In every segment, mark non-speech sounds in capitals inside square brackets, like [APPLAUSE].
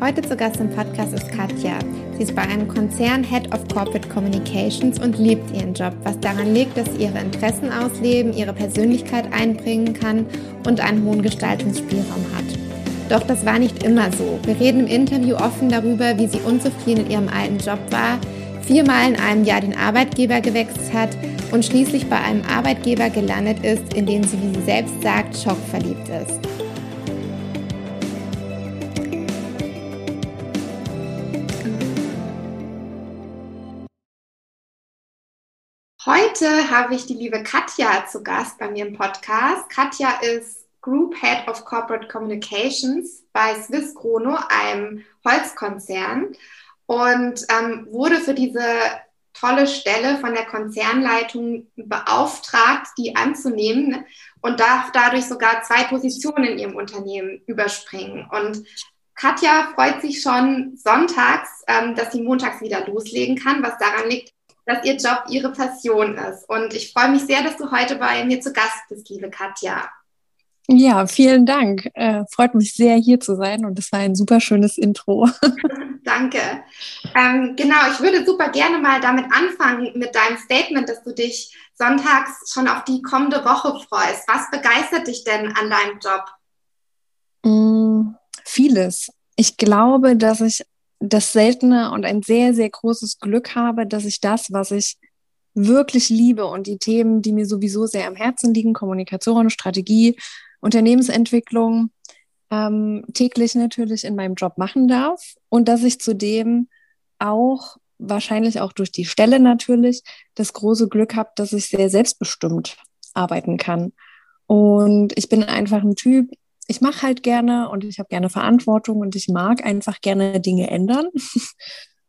Heute zu Gast im Podcast ist Katja. Sie ist bei einem Konzern Head of Corporate Communications und liebt ihren Job, was daran liegt, dass sie ihre Interessen ausleben, ihre Persönlichkeit einbringen kann und einen hohen Gestaltungsspielraum hat. Doch das war nicht immer so. Wir reden im Interview offen darüber, wie sie unzufrieden in ihrem alten Job war, viermal in einem Jahr den Arbeitgeber gewechselt hat und schließlich bei einem Arbeitgeber gelandet ist, in dem sie, wie sie selbst sagt, schockverliebt ist. Heute habe ich die liebe Katja zu Gast bei mir im Podcast. Katja ist Group Head of Corporate Communications bei Swiss Chrono, einem Holzkonzern, und ähm, wurde für diese tolle Stelle von der Konzernleitung beauftragt, die anzunehmen und darf dadurch sogar zwei Positionen in ihrem Unternehmen überspringen. Und Katja freut sich schon sonntags, ähm, dass sie montags wieder loslegen kann, was daran liegt, dass ihr Job ihre Passion ist. Und ich freue mich sehr, dass du heute bei mir zu Gast bist, liebe Katja. Ja, vielen Dank. Äh, freut mich sehr, hier zu sein und es war ein super schönes Intro. [LAUGHS] Danke. Ähm, genau, ich würde super gerne mal damit anfangen mit deinem Statement, dass du dich sonntags schon auf die kommende Woche freust. Was begeistert dich denn an deinem Job? Mm, vieles. Ich glaube, dass ich das seltene und ein sehr, sehr großes Glück habe, dass ich das, was ich wirklich liebe und die Themen, die mir sowieso sehr am Herzen liegen, Kommunikation, Strategie, Unternehmensentwicklung, ähm, täglich natürlich in meinem Job machen darf und dass ich zudem auch wahrscheinlich auch durch die Stelle natürlich das große Glück habe, dass ich sehr selbstbestimmt arbeiten kann. Und ich bin einfach ein Typ, ich mache halt gerne und ich habe gerne Verantwortung und ich mag einfach gerne Dinge ändern. [LAUGHS]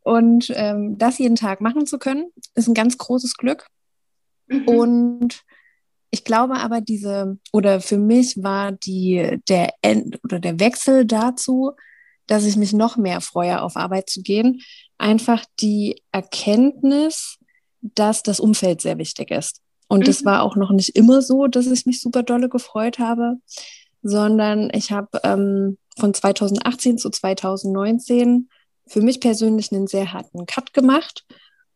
Und ähm, das jeden Tag machen zu können, ist ein ganz großes Glück. Mhm. Und ich glaube aber, diese, oder für mich war die, der End oder der Wechsel dazu, dass ich mich noch mehr freue, auf Arbeit zu gehen, einfach die Erkenntnis, dass das Umfeld sehr wichtig ist. Und es mhm. war auch noch nicht immer so, dass ich mich super dolle gefreut habe sondern ich habe ähm, von 2018 zu 2019 für mich persönlich einen sehr harten Cut gemacht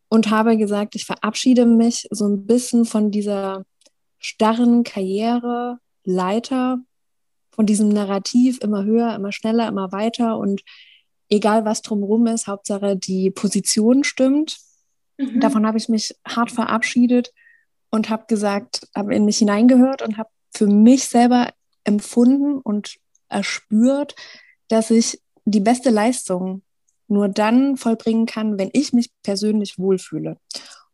und habe gesagt, ich verabschiede mich so ein bisschen von dieser starren Karriereleiter, von diesem Narrativ immer höher, immer schneller, immer weiter und egal was drumherum ist, Hauptsache die Position stimmt. Mhm. Davon habe ich mich hart verabschiedet und habe gesagt, habe in mich hineingehört und habe für mich selber empfunden und erspürt, dass ich die beste Leistung nur dann vollbringen kann, wenn ich mich persönlich wohlfühle.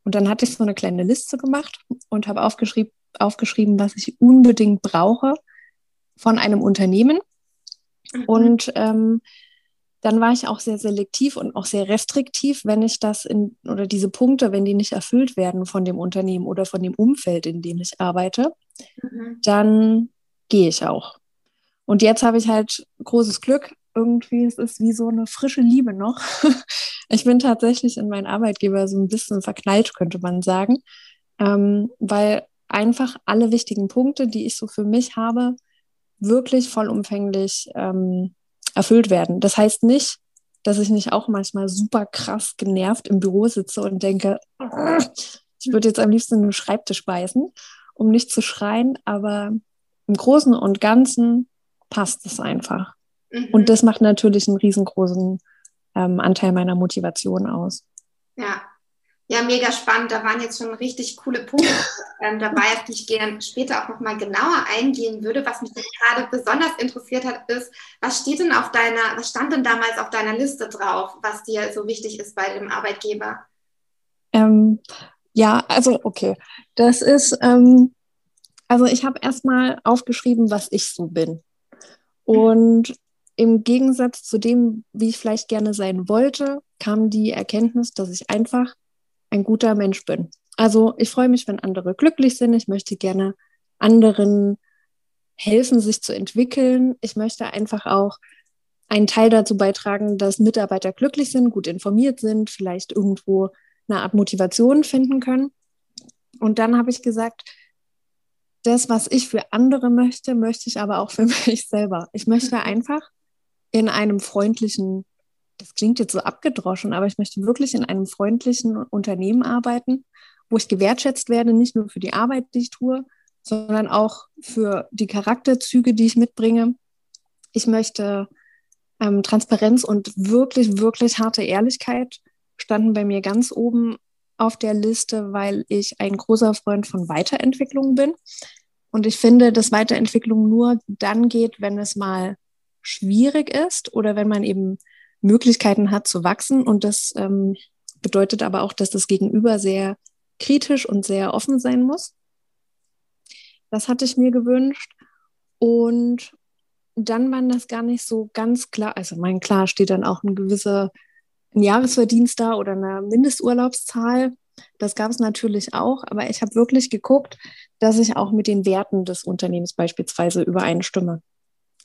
Und dann hatte ich so eine kleine Liste gemacht und habe aufgeschrieben, aufgeschrieben, was ich unbedingt brauche von einem Unternehmen. Mhm. Und ähm, dann war ich auch sehr selektiv und auch sehr restriktiv, wenn ich das in oder diese Punkte, wenn die nicht erfüllt werden von dem Unternehmen oder von dem Umfeld, in dem ich arbeite, mhm. dann gehe ich auch. Und jetzt habe ich halt großes Glück. Irgendwie es ist wie so eine frische Liebe noch. [LAUGHS] ich bin tatsächlich in meinen Arbeitgeber so ein bisschen verknallt, könnte man sagen, ähm, weil einfach alle wichtigen Punkte, die ich so für mich habe, wirklich vollumfänglich ähm, erfüllt werden. Das heißt nicht, dass ich nicht auch manchmal super krass genervt im Büro sitze und denke, ich würde jetzt am liebsten in den Schreibtisch beißen, um nicht zu schreien, aber im Großen und Ganzen passt es einfach. Mhm. Und das macht natürlich einen riesengroßen ähm, Anteil meiner Motivation aus. Ja. Ja, mega spannend. Da waren jetzt schon richtig coole Punkte [LAUGHS] ähm, dabei, auf die ich gerne später auch nochmal genauer eingehen würde. Was mich gerade besonders interessiert hat, ist, was steht denn auf deiner, was stand denn damals auf deiner Liste drauf, was dir so wichtig ist bei dem Arbeitgeber? Ähm, ja, also okay. Das ist ähm, also ich habe erstmal aufgeschrieben, was ich so bin. Und im Gegensatz zu dem, wie ich vielleicht gerne sein wollte, kam die Erkenntnis, dass ich einfach ein guter Mensch bin. Also ich freue mich, wenn andere glücklich sind. Ich möchte gerne anderen helfen, sich zu entwickeln. Ich möchte einfach auch einen Teil dazu beitragen, dass Mitarbeiter glücklich sind, gut informiert sind, vielleicht irgendwo eine Art Motivation finden können. Und dann habe ich gesagt, das, was ich für andere möchte, möchte ich aber auch für [LAUGHS] mich selber. Ich möchte mhm. einfach in einem freundlichen, das klingt jetzt so abgedroschen, aber ich möchte wirklich in einem freundlichen Unternehmen arbeiten, wo ich gewertschätzt werde, nicht nur für die Arbeit, die ich tue, sondern auch für die Charakterzüge, die ich mitbringe. Ich möchte ähm, Transparenz und wirklich, wirklich harte Ehrlichkeit standen bei mir ganz oben auf der Liste, weil ich ein großer Freund von Weiterentwicklung bin. Und ich finde, dass Weiterentwicklung nur dann geht, wenn es mal schwierig ist oder wenn man eben Möglichkeiten hat zu wachsen. Und das ähm, bedeutet aber auch, dass das Gegenüber sehr kritisch und sehr offen sein muss. Das hatte ich mir gewünscht. Und dann war das gar nicht so ganz klar. Also, mein klar steht dann auch ein gewisser ein Jahresverdienst da oder eine Mindesturlaubszahl. Das gab es natürlich auch, aber ich habe wirklich geguckt, dass ich auch mit den Werten des Unternehmens beispielsweise übereinstimme.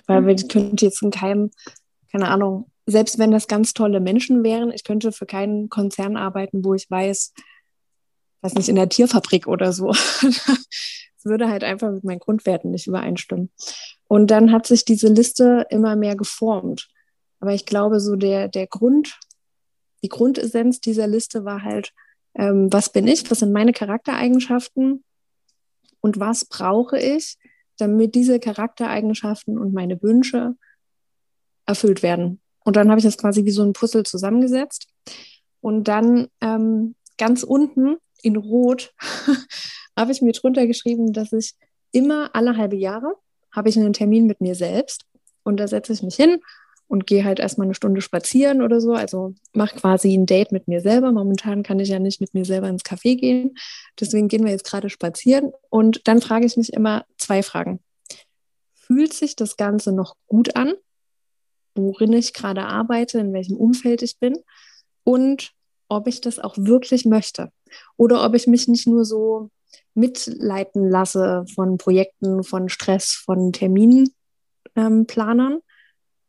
Weil mhm. ich könnte jetzt in keinem, keine Ahnung, selbst wenn das ganz tolle Menschen wären, ich könnte für keinen Konzern arbeiten, wo ich weiß, was nicht in der Tierfabrik oder so. [LAUGHS] Es würde halt einfach mit meinen Grundwerten nicht übereinstimmen. Und dann hat sich diese Liste immer mehr geformt. Aber ich glaube, so der, der Grund, die Grundessenz dieser Liste war halt, ähm, was bin ich, was sind meine Charaktereigenschaften und was brauche ich, damit diese Charaktereigenschaften und meine Wünsche erfüllt werden. Und dann habe ich das quasi wie so ein Puzzle zusammengesetzt. Und dann ähm, ganz unten in Rot [LAUGHS] habe ich mir drunter geschrieben, dass ich immer alle halbe Jahre habe ich einen Termin mit mir selbst und da setze ich mich hin und gehe halt erstmal eine Stunde spazieren oder so. Also mache quasi ein Date mit mir selber. Momentan kann ich ja nicht mit mir selber ins Café gehen. Deswegen gehen wir jetzt gerade spazieren. Und dann frage ich mich immer zwei Fragen. Fühlt sich das Ganze noch gut an, worin ich gerade arbeite, in welchem Umfeld ich bin? Und ob ich das auch wirklich möchte. Oder ob ich mich nicht nur so mitleiten lasse von Projekten, von Stress, von Terminplanern, ähm,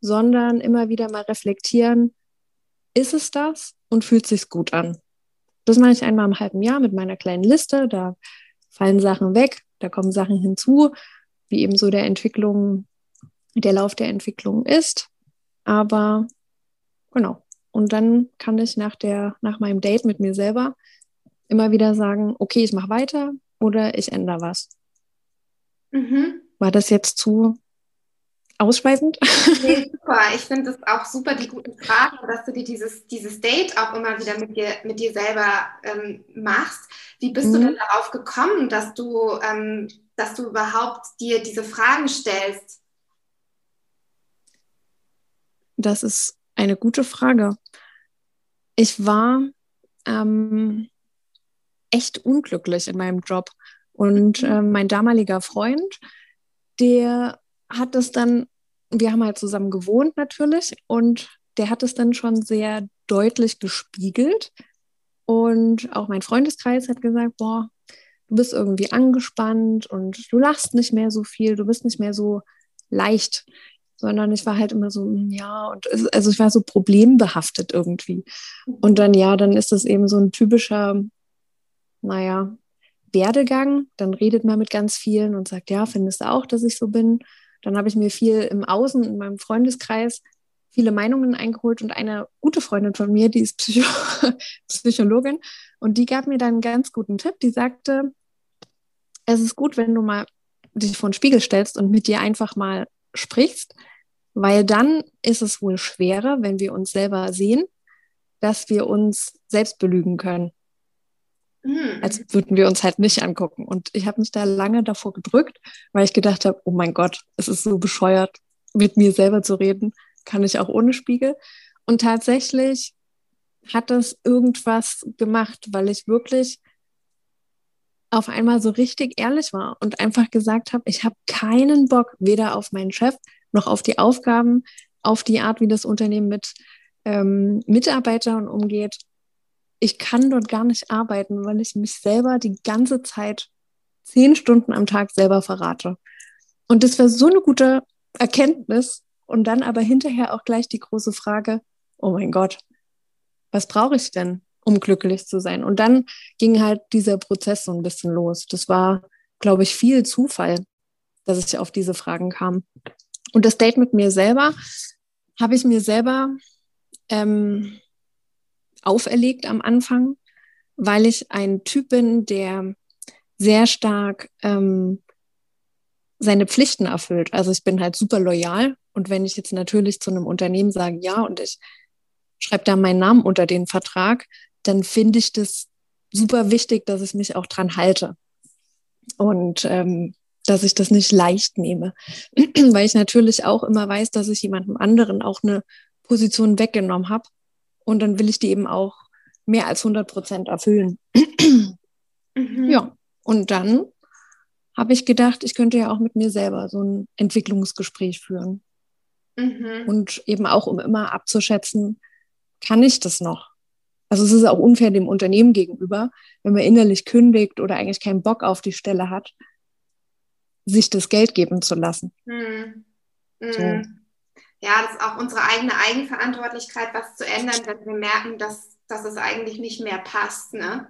sondern immer wieder mal reflektieren, ist es das und fühlt sich gut an? Das mache ich einmal im halben Jahr mit meiner kleinen Liste. Da fallen Sachen weg, da kommen Sachen hinzu, wie eben so der Entwicklung, der Lauf der Entwicklung ist. Aber genau. Und dann kann ich nach der, nach meinem Date mit mir selber immer wieder sagen, okay, ich mache weiter oder ich ändere was. Mhm. War das jetzt zu ausschweifend? Nee, [LAUGHS] super. Ich finde es auch super, die guten Fragen, dass du dir dieses, dieses Date auch immer wieder mit dir, mit dir selber ähm, machst. Wie bist mhm. du denn darauf gekommen, dass du, ähm, dass du überhaupt dir diese Fragen stellst? Das ist eine gute Frage. Ich war ähm, echt unglücklich in meinem Job. Und äh, mein damaliger Freund, der hat es dann, wir haben halt zusammen gewohnt natürlich, und der hat es dann schon sehr deutlich gespiegelt. Und auch mein Freundeskreis hat gesagt, boah, du bist irgendwie angespannt und du lachst nicht mehr so viel, du bist nicht mehr so leicht, sondern ich war halt immer so, hm, ja, und es, also ich war so problembehaftet irgendwie. Und dann, ja, dann ist das eben so ein typischer naja, Werdegang. Dann redet man mit ganz vielen und sagt, ja, findest du auch, dass ich so bin? Dann habe ich mir viel im Außen, in meinem Freundeskreis, viele Meinungen eingeholt und eine gute Freundin von mir, die ist Psycho [LAUGHS] Psychologin und die gab mir dann einen ganz guten Tipp. Die sagte, es ist gut, wenn du mal dich vor den Spiegel stellst und mit dir einfach mal sprichst, weil dann ist es wohl schwerer, wenn wir uns selber sehen, dass wir uns selbst belügen können. Mhm. Als würden wir uns halt nicht angucken. Und ich habe mich da lange davor gedrückt, weil ich gedacht habe, oh mein Gott, es ist so bescheuert, mit mir selber zu reden. Kann ich auch ohne Spiegel. Und tatsächlich hat das irgendwas gemacht, weil ich wirklich auf einmal so richtig ehrlich war und einfach gesagt habe, ich habe keinen Bock weder auf meinen Chef noch auf die Aufgaben, auf die Art, wie das Unternehmen mit ähm, Mitarbeitern umgeht ich kann dort gar nicht arbeiten, weil ich mich selber die ganze Zeit zehn Stunden am Tag selber verrate. Und das war so eine gute Erkenntnis. Und dann aber hinterher auch gleich die große Frage, oh mein Gott, was brauche ich denn, um glücklich zu sein? Und dann ging halt dieser Prozess so ein bisschen los. Das war, glaube ich, viel Zufall, dass ich auf diese Fragen kam. Und das Date mit mir selber habe ich mir selber ähm, auferlegt am Anfang, weil ich ein Typ bin, der sehr stark ähm, seine Pflichten erfüllt. Also ich bin halt super loyal. Und wenn ich jetzt natürlich zu einem Unternehmen sage, ja, und ich schreibe da meinen Namen unter den Vertrag, dann finde ich das super wichtig, dass ich mich auch dran halte. Und ähm, dass ich das nicht leicht nehme, [CLEARS THROAT] weil ich natürlich auch immer weiß, dass ich jemandem anderen auch eine Position weggenommen habe und dann will ich die eben auch mehr als 100 Prozent erfüllen. mhm. Ja, und dann habe ich gedacht, ich könnte ja auch mit mir selber so ein Entwicklungsgespräch führen. Mhm. Und eben auch, um immer abzuschätzen, kann ich das noch? Also es ist auch unfair dem Unternehmen gegenüber, wenn man innerlich kündigt oder eigentlich keinen Bock auf die Stelle hat, sich das Geld geben zu lassen. Mhm. Mhm. So. Ja, das ist auch unsere eigene Eigenverantwortlichkeit, was zu ändern, wenn wir merken, dass, dass es eigentlich nicht mehr passt. Ne?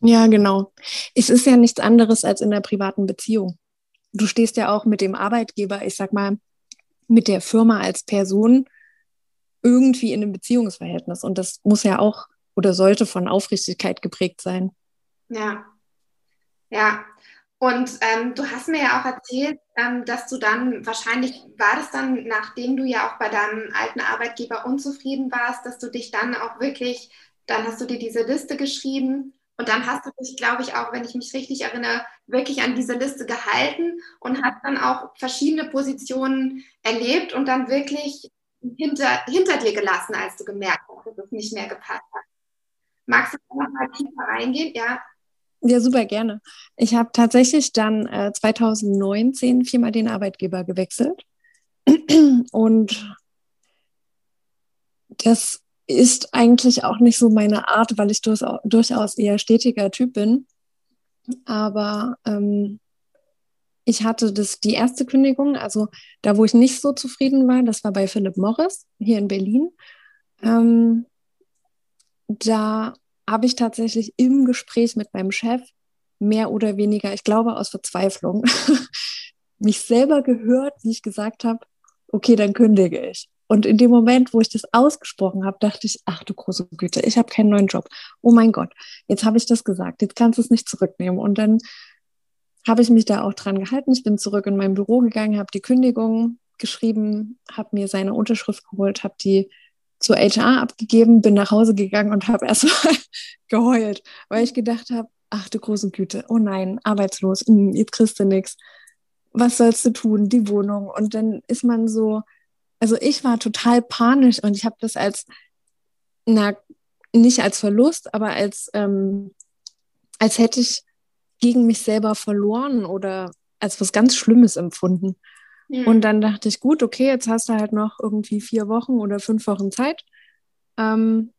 Ja, genau. Es ist ja nichts anderes als in der privaten Beziehung. Du stehst ja auch mit dem Arbeitgeber, ich sag mal, mit der Firma als Person irgendwie in einem Beziehungsverhältnis. Und das muss ja auch oder sollte von Aufrichtigkeit geprägt sein. Ja, ja. Und ähm, du hast mir ja auch erzählt, ähm, dass du dann wahrscheinlich war das dann, nachdem du ja auch bei deinem alten Arbeitgeber unzufrieden warst, dass du dich dann auch wirklich, dann hast du dir diese Liste geschrieben und dann hast du dich, glaube ich, auch, wenn ich mich richtig erinnere, wirklich an diese Liste gehalten und hast dann auch verschiedene Positionen erlebt und dann wirklich hinter, hinter dir gelassen, als du gemerkt hast, dass es nicht mehr gepasst hat. Magst du noch mal tiefer reingehen? Ja. Ja, super gerne. Ich habe tatsächlich dann äh, 2019 viermal den Arbeitgeber gewechselt. [CLEARS THROAT] Und das ist eigentlich auch nicht so meine Art, weil ich durchaus eher stetiger Typ bin. Aber ähm, ich hatte das, die erste Kündigung, also da, wo ich nicht so zufrieden war, das war bei Philip Morris hier in Berlin. Ähm, da habe ich tatsächlich im Gespräch mit meinem Chef mehr oder weniger, ich glaube aus Verzweiflung, [LAUGHS] mich selber gehört, wie ich gesagt habe, okay, dann kündige ich. Und in dem Moment, wo ich das ausgesprochen habe, dachte ich, ach du große Güte, ich habe keinen neuen Job. Oh mein Gott, jetzt habe ich das gesagt, jetzt kannst du es nicht zurücknehmen. Und dann habe ich mich da auch dran gehalten. Ich bin zurück in mein Büro gegangen, habe die Kündigung geschrieben, habe mir seine Unterschrift geholt, habe die zur HR abgegeben, bin nach Hause gegangen und habe erstmal [LAUGHS] geheult, weil ich gedacht habe, ach du große Güte, oh nein, arbeitslos, hm, jetzt kriegst du nichts. Was sollst du tun? Die Wohnung. Und dann ist man so, also ich war total panisch und ich habe das als, na, nicht als Verlust, aber als, ähm, als hätte ich gegen mich selber verloren oder als was ganz Schlimmes empfunden. Mhm. Und dann dachte ich, gut, okay, jetzt hast du halt noch irgendwie vier Wochen oder fünf Wochen Zeit. Ähm,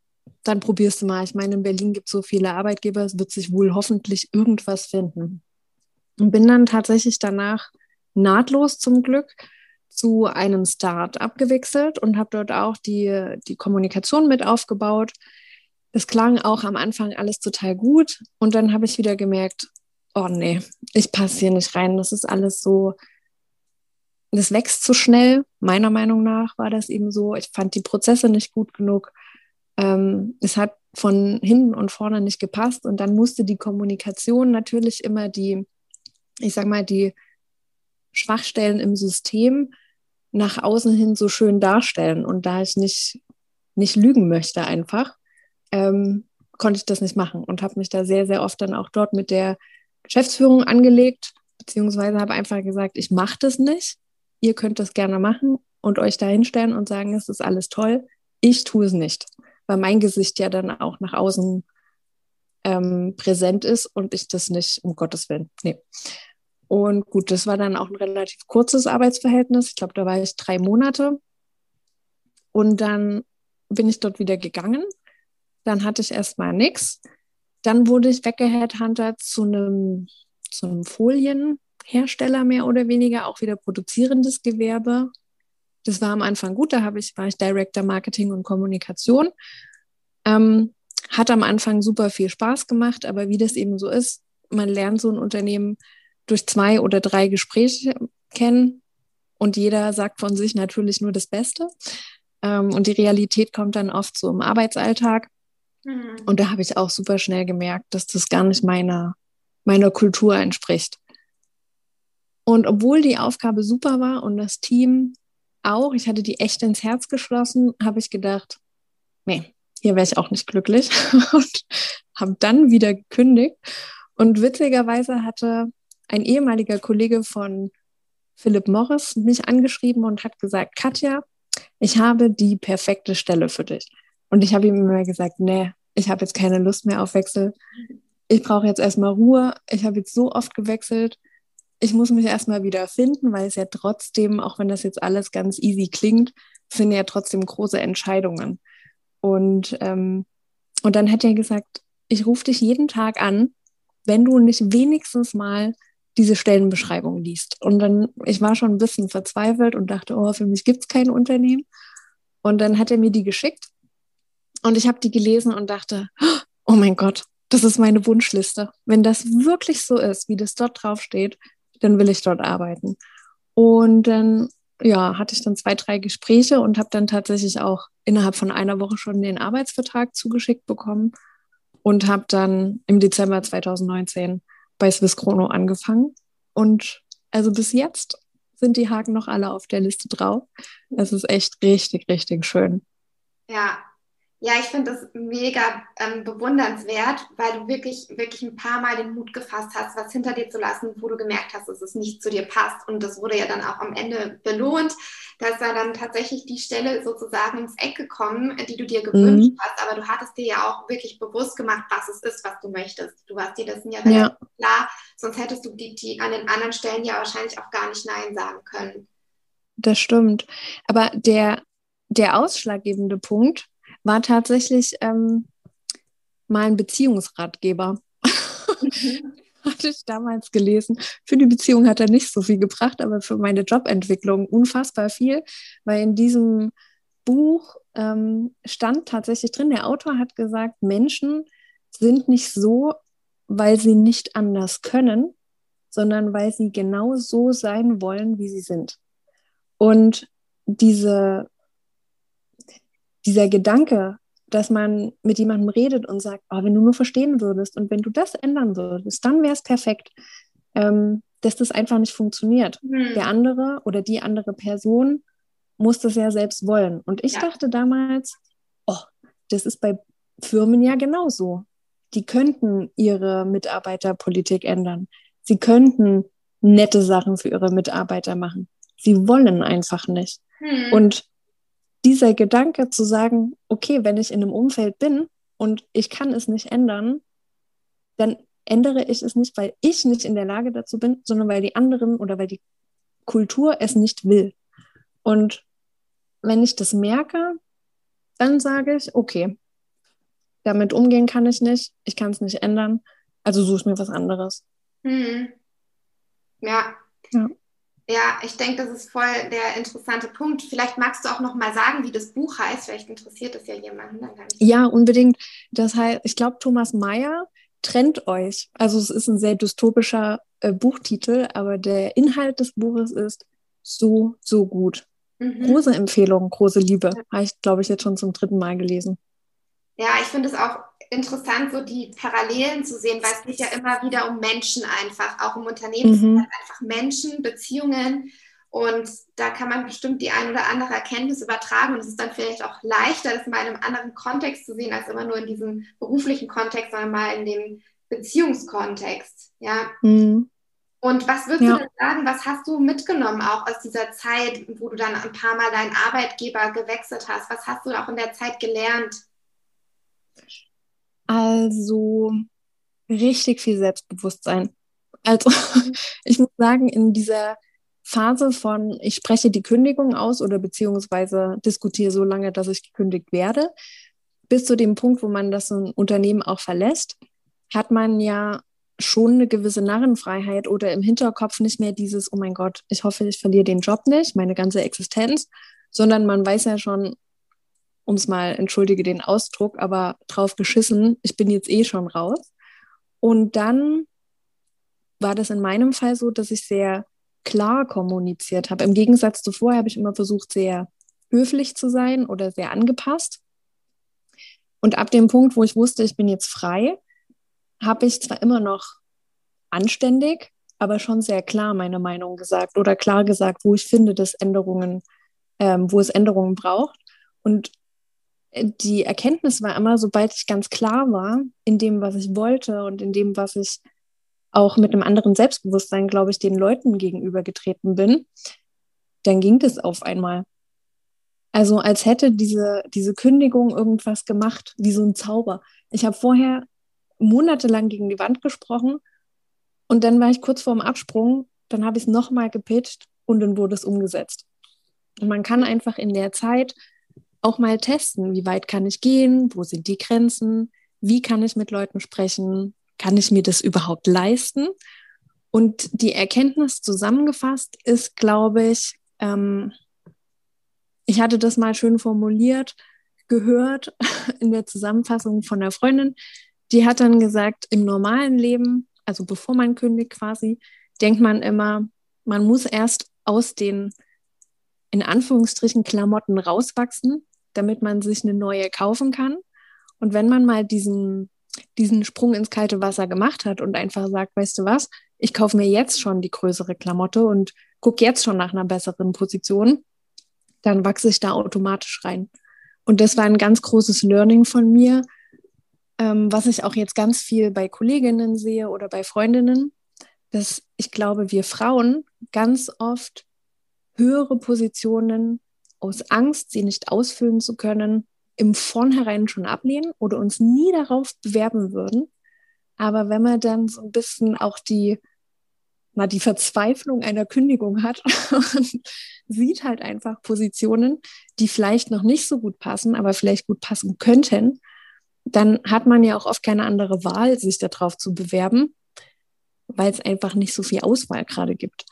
dann probierst du mal. Ich meine, in Berlin gibt es so viele Arbeitgeber, es wird sich wohl hoffentlich irgendwas finden. Und bin dann tatsächlich danach nahtlos zum Glück zu einem Start-up gewechselt und habe dort auch die, die Kommunikation mit aufgebaut. Es klang auch am Anfang alles total gut und dann habe ich wieder gemerkt, oh nee, ich passe hier nicht rein. Das ist alles so, das wächst zu schnell. Meiner Meinung nach war das eben so. Ich fand die Prozesse nicht gut genug. Ähm, es hat von hinten und vorne nicht gepasst und dann musste die Kommunikation natürlich immer die, ich sag mal, die Schwachstellen im System nach außen hin so schön darstellen. Und da ich nicht, nicht lügen möchte einfach, ähm, konnte ich das nicht machen und habe mich da sehr, sehr oft dann auch dort mit der Geschäftsführung angelegt, beziehungsweise habe einfach gesagt, ich mache das nicht. Ihr könnt das gerne machen und euch da hinstellen und sagen, es ist alles toll. Ich tue es nicht, weil mein Gesicht ja dann auch nach außen ähm, präsent ist und ich das nicht, um Gottes Willen. Nee. Und gut, das war dann auch ein relativ kurzes Arbeitsverhältnis. Ich glaube, da war ich drei Monate. Und dann bin ich dort wieder gegangen Dann hatte ich erstmal nichts. Dann wurde ich weggeheadhuntert zu einem, zu einem Folienhersteller mehr oder weniger, auch wieder produzierendes Gewerbe. Das war am Anfang gut, da habe ich, war ich Director Marketing und Kommunikation. Ähm, hat am Anfang super viel Spaß gemacht, aber wie das eben so ist, man lernt so ein Unternehmen durch zwei oder drei Gespräche kennen und jeder sagt von sich natürlich nur das Beste. Ähm, und die Realität kommt dann oft so im Arbeitsalltag. Mhm. Und da habe ich auch super schnell gemerkt, dass das gar nicht meiner, meiner Kultur entspricht. Und obwohl die Aufgabe super war und das Team auch, ich hatte die echt ins Herz geschlossen, habe ich gedacht, nee, hier wäre ich auch nicht glücklich [LAUGHS] und habe dann wieder gekündigt. Und witzigerweise hatte ein ehemaliger Kollege von Philip Morris mich angeschrieben und hat gesagt, Katja, ich habe die perfekte Stelle für dich. Und ich habe ihm immer gesagt, nee, ich habe jetzt keine Lust mehr auf Wechsel. Ich brauche jetzt erstmal Ruhe. Ich habe jetzt so oft gewechselt. Ich muss mich erstmal wieder finden, weil es ja trotzdem, auch wenn das jetzt alles ganz easy klingt, sind ja trotzdem große Entscheidungen. Und, ähm, und dann hat er gesagt, ich rufe dich jeden Tag an, wenn du nicht wenigstens mal diese Stellenbeschreibung liest. Und dann, ich war schon ein bisschen verzweifelt und dachte, oh, für mich gibt es kein Unternehmen. Und dann hat er mir die geschickt und ich habe die gelesen und dachte, oh mein Gott, das ist meine Wunschliste. Wenn das wirklich so ist, wie das dort drauf steht, dann will ich dort arbeiten. Und dann, ja, hatte ich dann zwei, drei Gespräche und habe dann tatsächlich auch innerhalb von einer Woche schon den Arbeitsvertrag zugeschickt bekommen und habe dann im Dezember 2019 bei Swiss Chrono angefangen. Und also bis jetzt sind die Haken noch alle auf der Liste drauf. Es ist echt richtig, richtig schön. Ja, ja, ich finde das mega ähm, bewundernswert, weil du wirklich, wirklich ein paar Mal den Mut gefasst hast, was hinter dir zu lassen, wo du gemerkt hast, dass es nicht zu dir passt. Und das wurde ja dann auch am Ende belohnt. Da ist dann tatsächlich die Stelle sozusagen ins Eck gekommen, die du dir gewünscht mhm. hast. Aber du hattest dir ja auch wirklich bewusst gemacht, was es ist, was du möchtest. Du warst dir dessen ja, ja. klar, sonst hättest du die, die an den anderen Stellen ja wahrscheinlich auch gar nicht Nein sagen können. Das stimmt. Aber der, der ausschlaggebende Punkt, war tatsächlich ähm, mal ein Beziehungsratgeber. Mhm. [LAUGHS] Hatte ich damals gelesen. Für die Beziehung hat er nicht so viel gebracht, aber für meine Jobentwicklung unfassbar viel, weil in diesem Buch ähm, stand tatsächlich drin, der Autor hat gesagt, Menschen sind nicht so, weil sie nicht anders können, sondern weil sie genau so sein wollen, wie sie sind. Und diese dieser Gedanke, dass man mit jemandem redet und sagt, oh, wenn du nur verstehen würdest und wenn du das ändern würdest, dann wäre es perfekt, ähm, dass das einfach nicht funktioniert. Mhm. Der andere oder die andere Person muss das ja selbst wollen. Und ich ja. dachte damals, oh, das ist bei Firmen ja genauso. Die könnten ihre Mitarbeiterpolitik ändern. Sie könnten nette Sachen für ihre Mitarbeiter machen. Sie wollen einfach nicht. Mhm. Und dieser Gedanke zu sagen, okay, wenn ich in einem Umfeld bin und ich kann es nicht ändern, dann ändere ich es nicht, weil ich nicht in der Lage dazu bin, sondern weil die anderen oder weil die Kultur es nicht will. Und wenn ich das merke, dann sage ich, okay, damit umgehen kann ich nicht, ich kann es nicht ändern, also suche ich mir was anderes. Hm. Ja. ja. Ja, ich denke, das ist voll der interessante Punkt. Vielleicht magst du auch noch mal sagen, wie das Buch heißt. Vielleicht interessiert es ja jemanden. ja, unbedingt. Das heißt, ich glaube, Thomas Mayer trennt euch. Also es ist ein sehr dystopischer äh, Buchtitel, aber der Inhalt des Buches ist so, so gut. Mhm. Große Empfehlung, große Liebe. Ja. Habe ich, glaube ich, jetzt schon zum dritten Mal gelesen. Ja, ich finde es auch interessant, so die Parallelen zu sehen, weil es geht ja immer wieder um Menschen einfach, auch im Unternehmen mhm. halt einfach Menschen, Beziehungen und da kann man bestimmt die ein oder andere Erkenntnis übertragen und es ist dann vielleicht auch leichter, das mal in einem anderen Kontext zu sehen, als immer nur in diesem beruflichen Kontext, sondern mal in dem Beziehungskontext, ja. Mhm. Und was würdest ja. du denn sagen, was hast du mitgenommen auch aus dieser Zeit, wo du dann ein paar Mal deinen Arbeitgeber gewechselt hast? Was hast du auch in der Zeit gelernt? Also richtig viel Selbstbewusstsein. Also [LAUGHS] ich muss sagen, in dieser Phase von, ich spreche die Kündigung aus oder beziehungsweise diskutiere so lange, dass ich gekündigt werde, bis zu dem Punkt, wo man das Unternehmen auch verlässt, hat man ja schon eine gewisse Narrenfreiheit oder im Hinterkopf nicht mehr dieses, oh mein Gott, ich hoffe, ich verliere den Job nicht, meine ganze Existenz, sondern man weiß ja schon, um es mal, entschuldige den Ausdruck, aber drauf geschissen, ich bin jetzt eh schon raus. Und dann war das in meinem Fall so, dass ich sehr klar kommuniziert habe. Im Gegensatz zu vorher habe ich immer versucht, sehr höflich zu sein oder sehr angepasst. Und ab dem Punkt, wo ich wusste, ich bin jetzt frei, habe ich zwar immer noch anständig, aber schon sehr klar meine Meinung gesagt oder klar gesagt, wo ich finde, dass Änderungen, ähm, wo es Änderungen braucht. Und die Erkenntnis war immer, sobald ich ganz klar war in dem, was ich wollte und in dem, was ich auch mit einem anderen Selbstbewusstsein, glaube ich, den Leuten gegenüber getreten bin, dann ging das auf einmal. Also als hätte diese, diese Kündigung irgendwas gemacht, wie so ein Zauber. Ich habe vorher monatelang gegen die Wand gesprochen und dann war ich kurz vorm Absprung, dann habe ich es nochmal gepitcht und dann wurde es umgesetzt. Und man kann einfach in der Zeit auch mal testen, wie weit kann ich gehen, wo sind die Grenzen, wie kann ich mit Leuten sprechen, kann ich mir das überhaupt leisten? Und die Erkenntnis zusammengefasst ist, glaube ich, ähm, ich hatte das mal schön formuliert, gehört [LAUGHS] in der Zusammenfassung von der Freundin, die hat dann gesagt, im normalen Leben, also bevor man kündigt quasi, denkt man immer, man muss erst aus den in Anführungsstrichen Klamotten rauswachsen, damit man sich eine neue kaufen kann. Und wenn man mal diesen, diesen Sprung ins kalte Wasser gemacht hat und einfach sagt, weißt du was, ich kaufe mir jetzt schon die größere Klamotte und gucke jetzt schon nach einer besseren Position, dann wachse ich da automatisch rein. Und das war ein ganz großes Learning von mir, ähm, was ich auch jetzt ganz viel bei Kolleginnen sehe oder bei Freundinnen, dass ich glaube, wir Frauen ganz oft höhere Positionen aus Angst, sie nicht ausfüllen zu können, im Vornherein schon ablehnen oder uns nie darauf bewerben würden. Aber wenn man dann so ein bisschen auch die, na, die Verzweiflung einer Kündigung hat [LAUGHS] und sieht halt einfach Positionen, die vielleicht noch nicht so gut passen, aber vielleicht gut passen könnten, dann hat man ja auch oft keine andere Wahl, sich darauf zu bewerben, weil es einfach nicht so viel Auswahl gerade gibt.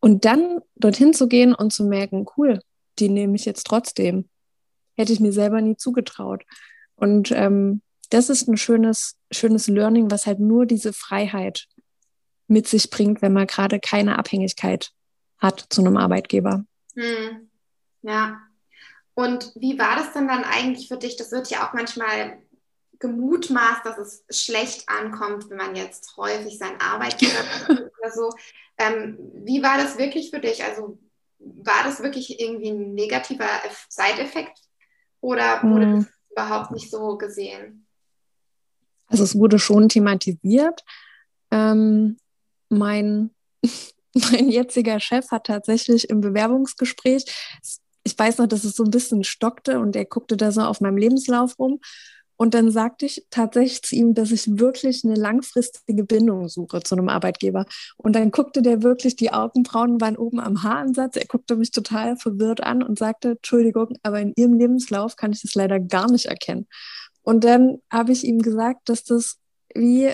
Und dann dorthin zu gehen und zu merken, cool, die nehme ich jetzt trotzdem. Hätte ich mir selber nie zugetraut. Und ähm, das ist ein schönes, schönes Learning, was halt nur diese Freiheit mit sich bringt, wenn man gerade keine Abhängigkeit hat zu einem Arbeitgeber. Hm. Ja. Und wie war das denn dann eigentlich für dich? Das wird ja auch manchmal gemutmaßt, dass es schlecht ankommt, wenn man jetzt häufig seinen Arbeitgeber [LAUGHS] oder so. Ähm, wie war das wirklich für dich? Also war das wirklich irgendwie ein negativer Seiteffekt oder wurde hm. das überhaupt nicht so gesehen? Also es wurde schon thematisiert. Ähm, mein, [LAUGHS] mein jetziger Chef hat tatsächlich im Bewerbungsgespräch, ich weiß noch, dass es so ein bisschen stockte und er guckte da so auf meinem Lebenslauf rum und dann sagte ich tatsächlich zu ihm, dass ich wirklich eine langfristige Bindung suche zu einem Arbeitgeber. Und dann guckte der wirklich, die Augenbrauen waren oben am Haaransatz. Er guckte mich total verwirrt an und sagte, Entschuldigung, aber in Ihrem Lebenslauf kann ich das leider gar nicht erkennen. Und dann habe ich ihm gesagt, dass das wie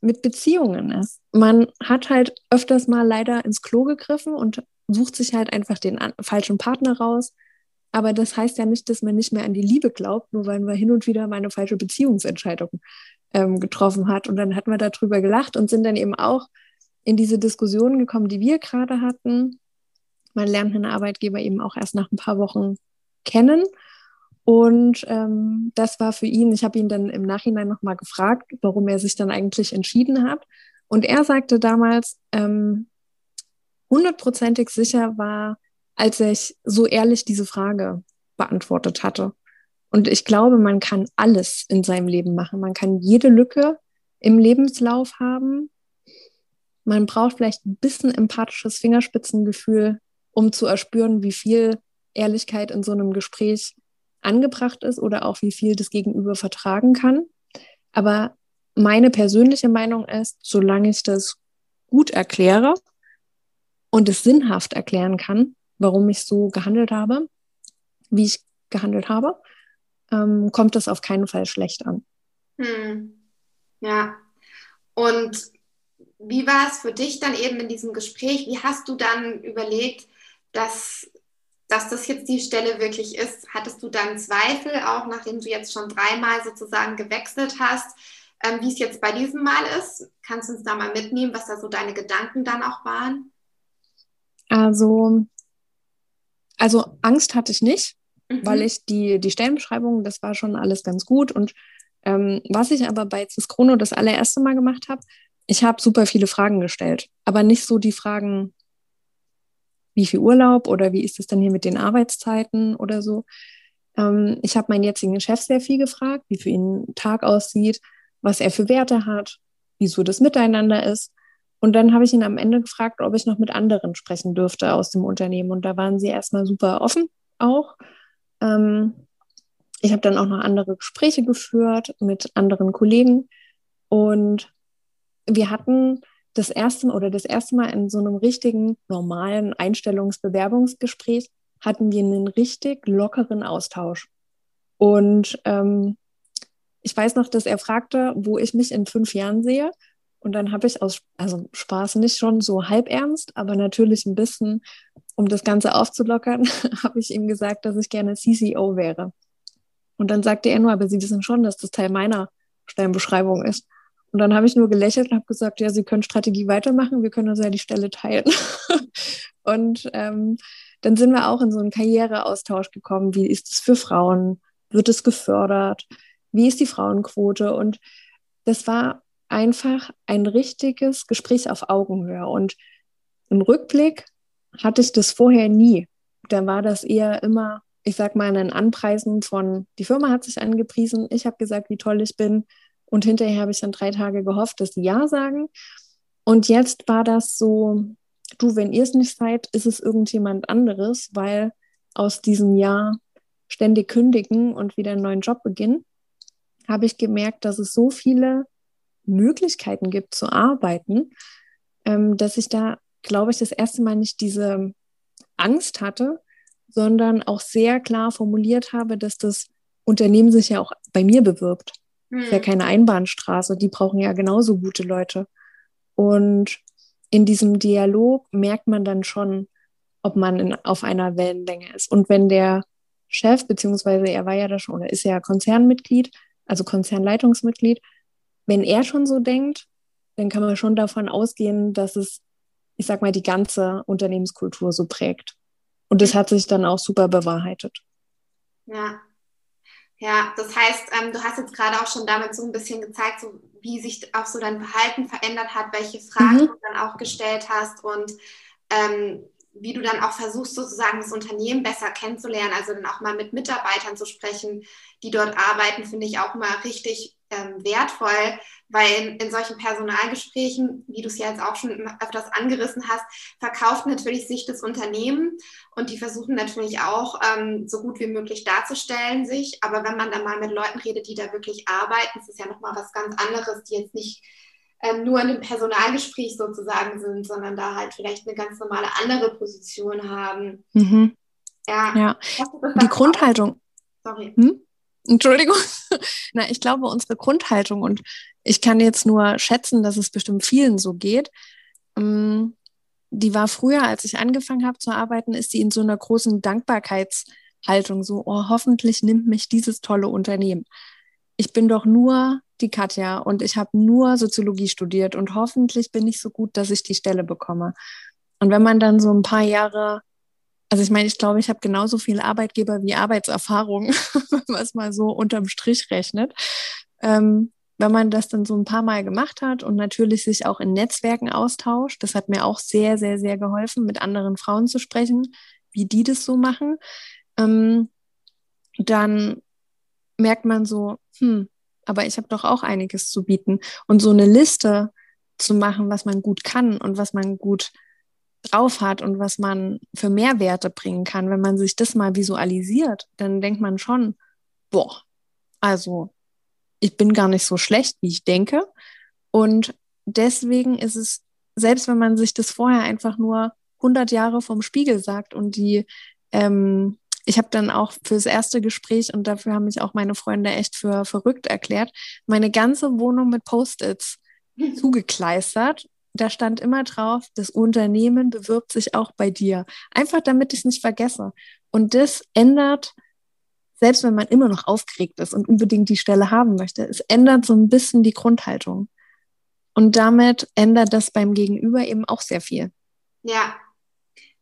mit Beziehungen ist. Man hat halt öfters mal leider ins Klo gegriffen und sucht sich halt einfach den falschen Partner raus, aber das heißt ja nicht, dass man nicht mehr an die Liebe glaubt, nur weil man hin und wieder mal eine falsche Beziehungsentscheidung ähm, getroffen hat. Und dann hat man darüber gelacht und sind dann eben auch in diese Diskussion gekommen, die wir gerade hatten. Man lernt einen Arbeitgeber eben auch erst nach ein paar Wochen kennen. Und ähm, das war für ihn, ich habe ihn dann im Nachhinein nochmal gefragt, warum er sich dann eigentlich entschieden hat. Und er sagte damals, ähm, hundertprozentig sicher war als ich so ehrlich diese Frage beantwortet hatte. Und ich glaube, man kann alles in seinem Leben machen. Man kann jede Lücke im Lebenslauf haben. Man braucht vielleicht ein bisschen empathisches Fingerspitzengefühl, um zu erspüren, wie viel Ehrlichkeit in so einem Gespräch angebracht ist oder auch wie viel das Gegenüber vertragen kann. Aber meine persönliche Meinung ist, solange ich das gut erkläre und es sinnhaft erklären kann, warum ich so gehandelt habe, wie ich gehandelt habe, ähm, kommt das auf keinen Fall schlecht an. Hm. Ja. Und wie war es für dich dann eben in diesem Gespräch? Wie hast du dann überlegt, dass, dass das jetzt die Stelle wirklich ist? Hattest du dann Zweifel, auch nachdem du jetzt schon dreimal sozusagen gewechselt hast, ähm, wie es jetzt bei diesem Mal ist? Kannst du uns da mal mitnehmen, was da so deine Gedanken dann auch waren? Also, also Angst hatte ich nicht, mhm. weil ich die, die Stellenbeschreibung, das war schon alles ganz gut. Und ähm, was ich aber bei Cischrono das allererste Mal gemacht habe, ich habe super viele Fragen gestellt, aber nicht so die Fragen, wie viel Urlaub oder wie ist es denn hier mit den Arbeitszeiten oder so. Ähm, ich habe meinen jetzigen Chef sehr viel gefragt, wie für ihn ein Tag aussieht, was er für Werte hat, wieso das Miteinander ist. Und dann habe ich ihn am Ende gefragt, ob ich noch mit anderen sprechen dürfte aus dem Unternehmen. Und da waren sie erstmal super offen auch. Ähm, ich habe dann auch noch andere Gespräche geführt mit anderen Kollegen. Und wir hatten das erste oder das erste Mal in so einem richtigen normalen Einstellungsbewerbungsgespräch hatten wir einen richtig lockeren Austausch. Und ähm, ich weiß noch, dass er fragte, wo ich mich in fünf Jahren sehe. Und dann habe ich aus also Spaß nicht schon so halb ernst, aber natürlich ein bisschen, um das Ganze aufzulockern, [LAUGHS] habe ich ihm gesagt, dass ich gerne CCO wäre. Und dann sagte er nur, aber Sie wissen schon, dass das Teil meiner Stellenbeschreibung ist. Und dann habe ich nur gelächelt und habe gesagt, ja, Sie können Strategie weitermachen, wir können also ja die Stelle teilen. [LAUGHS] und ähm, dann sind wir auch in so einen Karriereaustausch gekommen. Wie ist es für Frauen? Wird es gefördert? Wie ist die Frauenquote? Und das war einfach ein richtiges Gespräch auf Augenhöhe. Und im Rückblick hatte ich das vorher nie. Da war das eher immer, ich sag mal, ein Anpreisen von, die Firma hat sich angepriesen, ich habe gesagt, wie toll ich bin. Und hinterher habe ich dann drei Tage gehofft, dass sie Ja sagen. Und jetzt war das so, du, wenn ihr es nicht seid, ist es irgendjemand anderes, weil aus diesem Jahr ständig kündigen und wieder einen neuen Job beginnen, habe ich gemerkt, dass es so viele Möglichkeiten gibt zu arbeiten, ähm, dass ich da, glaube ich, das erste Mal nicht diese Angst hatte, sondern auch sehr klar formuliert habe, dass das Unternehmen sich ja auch bei mir bewirbt. Hm. Ist ja hm. keine Einbahnstraße, die brauchen ja genauso gute Leute. Und in diesem Dialog merkt man dann schon, ob man in, auf einer Wellenlänge ist. Und wenn der Chef, beziehungsweise er war ja da schon, oder ist ja Konzernmitglied, also Konzernleitungsmitglied, wenn er schon so denkt, dann kann man schon davon ausgehen, dass es, ich sag mal, die ganze Unternehmenskultur so prägt. Und das hat sich dann auch super bewahrheitet. Ja. Ja, das heißt, ähm, du hast jetzt gerade auch schon damit so ein bisschen gezeigt, so wie sich auch so dein Verhalten verändert hat, welche Fragen mhm. du dann auch gestellt hast und ähm, wie du dann auch versuchst, sozusagen das Unternehmen besser kennenzulernen, also dann auch mal mit Mitarbeitern zu sprechen, die dort arbeiten, finde ich auch mal richtig ähm, wertvoll, weil in, in, solchen Personalgesprächen, wie du es ja jetzt auch schon öfters angerissen hast, verkauft natürlich sich das Unternehmen und die versuchen natürlich auch ähm, so gut wie möglich darzustellen sich. Aber wenn man dann mal mit Leuten redet, die da wirklich arbeiten, ist es ja nochmal was ganz anderes, die jetzt nicht ähm, nur in einem Personalgespräch sozusagen sind, sondern da halt vielleicht eine ganz normale andere Position haben. Mhm. Ja. ja. Die Grundhaltung. Sorry. Hm? Entschuldigung. [LAUGHS] Na, ich glaube, unsere Grundhaltung und ich kann jetzt nur schätzen, dass es bestimmt vielen so geht. Ähm, die war früher, als ich angefangen habe zu arbeiten, ist die in so einer großen Dankbarkeitshaltung, so, oh, hoffentlich nimmt mich dieses tolle Unternehmen. Ich bin doch nur die Katja und ich habe nur Soziologie studiert und hoffentlich bin ich so gut, dass ich die Stelle bekomme. Und wenn man dann so ein paar Jahre also ich meine, ich glaube, ich habe genauso viel Arbeitgeber wie Arbeitserfahrung, [LAUGHS] wenn man es mal so unterm Strich rechnet. Ähm, wenn man das dann so ein paar Mal gemacht hat und natürlich sich auch in Netzwerken austauscht, das hat mir auch sehr, sehr, sehr geholfen, mit anderen Frauen zu sprechen, wie die das so machen, ähm, dann merkt man so, hm, aber ich habe doch auch einiges zu bieten. Und so eine Liste zu machen, was man gut kann und was man gut drauf hat und was man für Mehrwerte bringen kann, wenn man sich das mal visualisiert, dann denkt man schon, boah, also ich bin gar nicht so schlecht, wie ich denke. Und deswegen ist es, selbst wenn man sich das vorher einfach nur 100 Jahre vom Spiegel sagt und die ähm, ich habe dann auch fürs erste Gespräch und dafür haben mich auch meine Freunde echt für verrückt erklärt, meine ganze Wohnung mit Post-its [LAUGHS] zugekleistert. Da stand immer drauf, das Unternehmen bewirbt sich auch bei dir. Einfach damit ich es nicht vergesse. Und das ändert, selbst wenn man immer noch aufgeregt ist und unbedingt die Stelle haben möchte, es ändert so ein bisschen die Grundhaltung. Und damit ändert das beim Gegenüber eben auch sehr viel. Ja,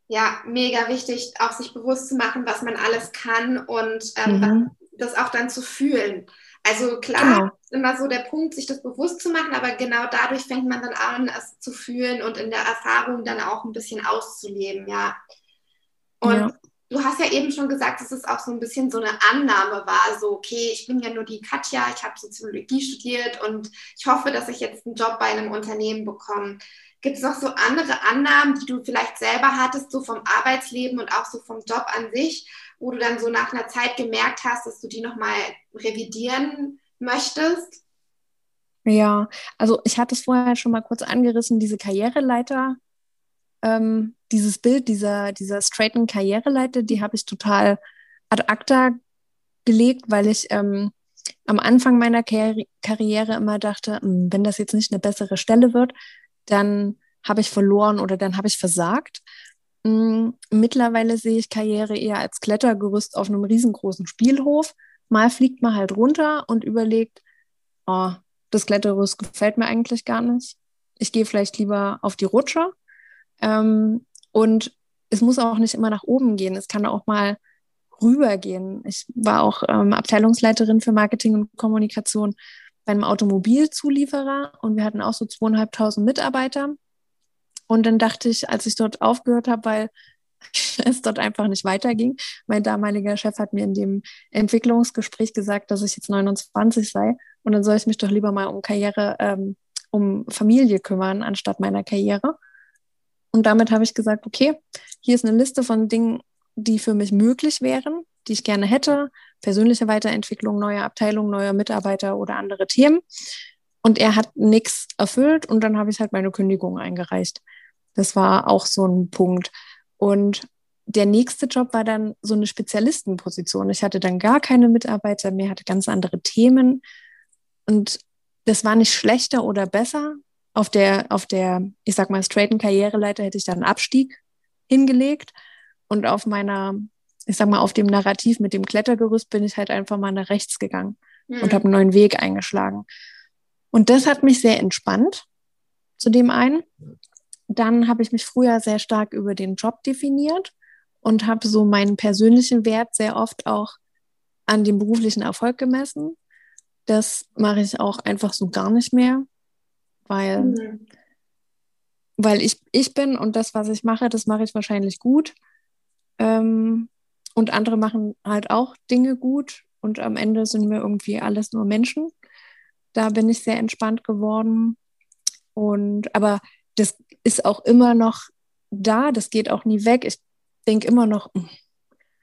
ja, mega wichtig, auch sich bewusst zu machen, was man alles kann und ähm, mhm. das auch dann zu fühlen. Also klar, genau. ist immer so der Punkt, sich das bewusst zu machen, aber genau dadurch fängt man dann an, es zu fühlen und in der Erfahrung dann auch ein bisschen auszuleben, ja. Und ja. du hast ja eben schon gesagt, dass es auch so ein bisschen so eine Annahme war, so, okay, ich bin ja nur die Katja, ich habe Soziologie studiert und ich hoffe, dass ich jetzt einen Job bei einem Unternehmen bekomme. Gibt es noch so andere Annahmen, die du vielleicht selber hattest, so vom Arbeitsleben und auch so vom Job an sich, wo du dann so nach einer Zeit gemerkt hast, dass du die nochmal revidieren möchtest? Ja, also ich hatte es vorher schon mal kurz angerissen, diese Karriereleiter, ähm, dieses Bild dieser, dieser straighten Karriereleiter, die habe ich total ad acta gelegt, weil ich ähm, am Anfang meiner Karri Karriere immer dachte, hm, wenn das jetzt nicht eine bessere Stelle wird, dann habe ich verloren oder dann habe ich versagt. Mm, mittlerweile sehe ich Karriere eher als Klettergerüst auf einem riesengroßen Spielhof. Mal fliegt man halt runter und überlegt, oh, das Klettergerüst gefällt mir eigentlich gar nicht. Ich gehe vielleicht lieber auf die Rutsche. Ähm, und es muss auch nicht immer nach oben gehen. Es kann auch mal rübergehen. Ich war auch ähm, Abteilungsleiterin für Marketing und Kommunikation bei einem Automobilzulieferer und wir hatten auch so zweieinhalbtausend Mitarbeiter. Und dann dachte ich, als ich dort aufgehört habe, weil [LAUGHS] es dort einfach nicht weiterging. Mein damaliger Chef hat mir in dem Entwicklungsgespräch gesagt, dass ich jetzt 29 sei und dann soll ich mich doch lieber mal um Karriere, ähm, um Familie kümmern, anstatt meiner Karriere. Und damit habe ich gesagt, okay, hier ist eine Liste von Dingen, die für mich möglich wären, die ich gerne hätte persönliche Weiterentwicklung, neue Abteilungen, neue Mitarbeiter oder andere Themen. Und er hat nichts erfüllt und dann habe ich halt meine Kündigung eingereicht. Das war auch so ein Punkt. Und der nächste Job war dann so eine Spezialistenposition. Ich hatte dann gar keine Mitarbeiter mehr, hatte ganz andere Themen. Und das war nicht schlechter oder besser. Auf der, auf der, ich sag mal, straighten Karriereleiter hätte ich dann einen Abstieg hingelegt. Und auf meiner ich sag mal, auf dem Narrativ mit dem Klettergerüst bin ich halt einfach mal nach rechts gegangen mhm. und habe einen neuen Weg eingeschlagen. Und das hat mich sehr entspannt zu dem einen. Dann habe ich mich früher sehr stark über den Job definiert und habe so meinen persönlichen Wert sehr oft auch an dem beruflichen Erfolg gemessen. Das mache ich auch einfach so gar nicht mehr, weil, mhm. weil ich, ich bin und das, was ich mache, das mache ich wahrscheinlich gut. Ähm, und andere machen halt auch Dinge gut und am Ende sind wir irgendwie alles nur Menschen. Da bin ich sehr entspannt geworden. Und aber das ist auch immer noch da, das geht auch nie weg. Ich denke immer noch, hm,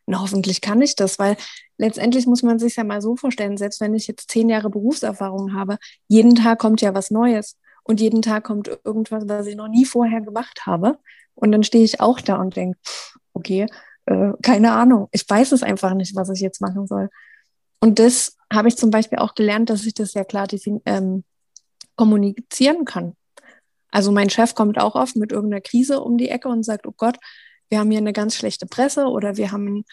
na, hoffentlich kann ich das, weil letztendlich muss man sich ja mal so vorstellen, selbst wenn ich jetzt zehn Jahre Berufserfahrung habe, jeden Tag kommt ja was Neues und jeden Tag kommt irgendwas, was ich noch nie vorher gemacht habe. Und dann stehe ich auch da und denke, okay, äh, keine Ahnung, ich weiß es einfach nicht, was ich jetzt machen soll. Und das habe ich zum Beispiel auch gelernt, dass ich das sehr klar ähm, kommunizieren kann. Also mein Chef kommt auch oft mit irgendeiner Krise um die Ecke und sagt, oh Gott, wir haben hier eine ganz schlechte Presse oder wir haben einen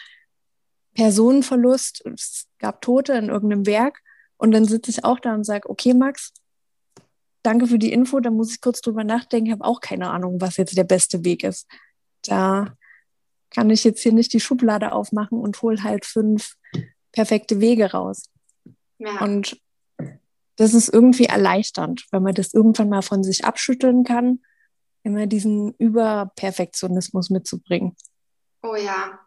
Personenverlust, es gab Tote in irgendeinem Werk. Und dann sitze ich auch da und sage, okay, Max, danke für die Info, da muss ich kurz drüber nachdenken, ich habe auch keine Ahnung, was jetzt der beste Weg ist. Da kann ich jetzt hier nicht die Schublade aufmachen und hole halt fünf perfekte Wege raus. Ja. Und das ist irgendwie erleichternd, wenn man das irgendwann mal von sich abschütteln kann, immer diesen Überperfektionismus mitzubringen. Oh ja.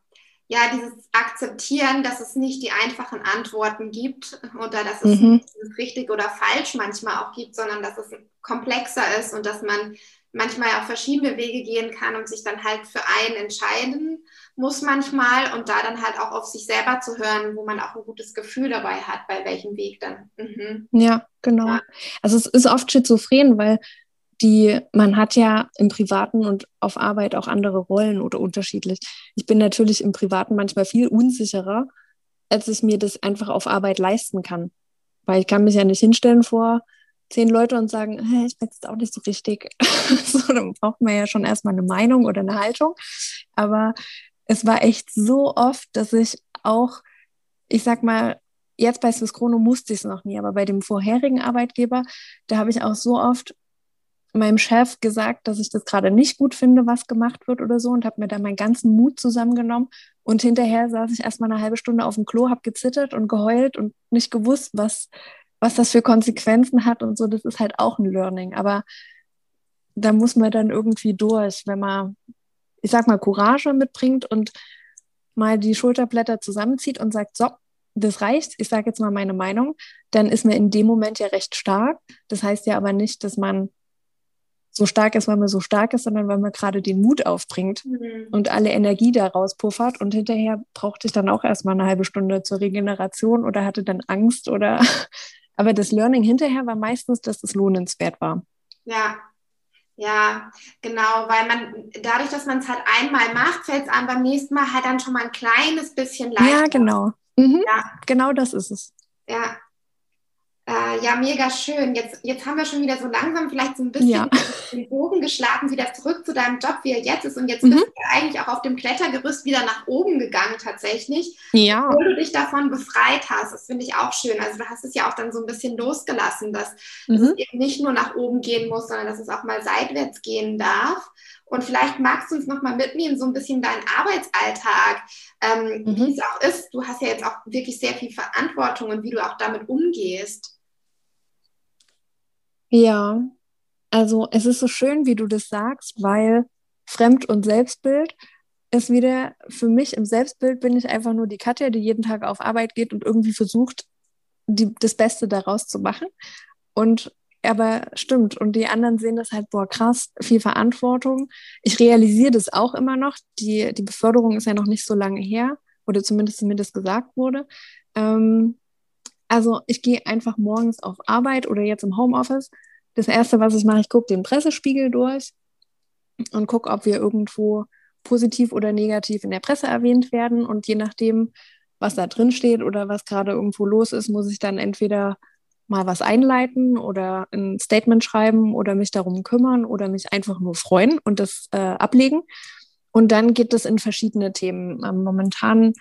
Ja, dieses Akzeptieren, dass es nicht die einfachen Antworten gibt oder dass es mhm. richtig oder falsch manchmal auch gibt, sondern dass es komplexer ist und dass man manchmal auch verschiedene Wege gehen kann und sich dann halt für einen entscheiden muss manchmal und da dann halt auch auf sich selber zu hören, wo man auch ein gutes Gefühl dabei hat, bei welchem Weg dann. Mhm. Ja, genau. Ja. Also es ist oft schizophren, weil die, man hat ja im Privaten und auf Arbeit auch andere Rollen oder unterschiedlich. Ich bin natürlich im Privaten manchmal viel unsicherer, als ich mir das einfach auf Arbeit leisten kann. Weil ich kann mich ja nicht hinstellen vor zehn Leute und sagen, hey, ich bin jetzt auch nicht so richtig. [LAUGHS] so, dann braucht man ja schon erstmal eine Meinung oder eine Haltung. Aber es war echt so oft, dass ich auch, ich sag mal, jetzt bei Swiss Chrono musste ich es noch nie, aber bei dem vorherigen Arbeitgeber, da habe ich auch so oft meinem Chef gesagt, dass ich das gerade nicht gut finde, was gemacht wird oder so und habe mir da meinen ganzen Mut zusammengenommen und hinterher saß ich erstmal eine halbe Stunde auf dem Klo, habe gezittert und geheult und nicht gewusst, was, was das für Konsequenzen hat und so. Das ist halt auch ein Learning, aber da muss man dann irgendwie durch, wenn man, ich sag mal, Courage mitbringt und mal die Schulterblätter zusammenzieht und sagt, so, das reicht, ich sage jetzt mal meine Meinung, dann ist man in dem Moment ja recht stark. Das heißt ja aber nicht, dass man so stark ist, weil man so stark ist, sondern weil man gerade den Mut aufbringt mhm. und alle Energie daraus puffert. Und hinterher brauchte ich dann auch erstmal eine halbe Stunde zur Regeneration oder hatte dann Angst oder. [LAUGHS] Aber das Learning hinterher war meistens, dass es lohnenswert war. Ja, ja, genau, weil man dadurch, dass man es halt einmal macht, fällt es einem beim nächsten Mal halt dann schon mal ein kleines bisschen leichter. Ja, genau. Mhm. Ja. Genau das ist es. Ja, äh, ja, mega schön. Jetzt, jetzt haben wir schon wieder so langsam vielleicht so ein bisschen ja. [LAUGHS] den Bogen geschlagen, wieder zurück zu deinem Job, wie er jetzt ist. Und jetzt mhm. bist du eigentlich auch auf dem Klettergerüst wieder nach oben gegangen tatsächlich. Ja. Obwohl du dich davon befreit hast. Das finde ich auch schön. Also du hast es ja auch dann so ein bisschen losgelassen, dass, mhm. dass es eben nicht nur nach oben gehen muss, sondern dass es auch mal seitwärts gehen darf. Und vielleicht magst du uns noch mal mitnehmen, so ein bisschen deinen Arbeitsalltag, ähm, mhm. wie es auch ist. Du hast ja jetzt auch wirklich sehr viel Verantwortung und wie du auch damit umgehst. Ja, also es ist so schön, wie du das sagst, weil Fremd- und Selbstbild ist wieder für mich im Selbstbild bin ich einfach nur die Katja, die jeden Tag auf Arbeit geht und irgendwie versucht, die, das Beste daraus zu machen. Und aber stimmt, und die anderen sehen das halt, boah, krass, viel Verantwortung. Ich realisiere das auch immer noch. Die, die Beförderung ist ja noch nicht so lange her, oder zumindest das gesagt wurde. Ähm, also ich gehe einfach morgens auf Arbeit oder jetzt im Homeoffice. Das Erste, was ich mache, ich gucke den Pressespiegel durch und gucke, ob wir irgendwo positiv oder negativ in der Presse erwähnt werden. Und je nachdem, was da drin steht oder was gerade irgendwo los ist, muss ich dann entweder mal was einleiten oder ein Statement schreiben oder mich darum kümmern oder mich einfach nur freuen und das äh, ablegen. Und dann geht es in verschiedene Themen. Ähm, momentan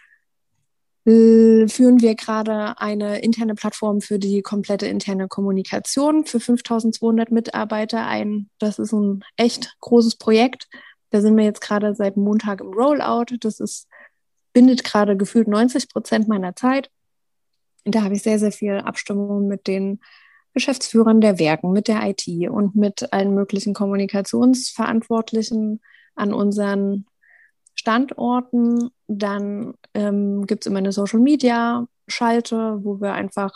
führen wir gerade eine interne Plattform für die komplette interne Kommunikation für 5200 Mitarbeiter ein. Das ist ein echt großes Projekt. Da sind wir jetzt gerade seit Montag im Rollout. Das ist, bindet gerade gefühlt 90 Prozent meiner Zeit. Da habe ich sehr, sehr viel Abstimmung mit den Geschäftsführern der Werken, mit der IT und mit allen möglichen Kommunikationsverantwortlichen an unseren Standorten. Dann ähm, gibt es immer eine Social Media Schalte, wo wir einfach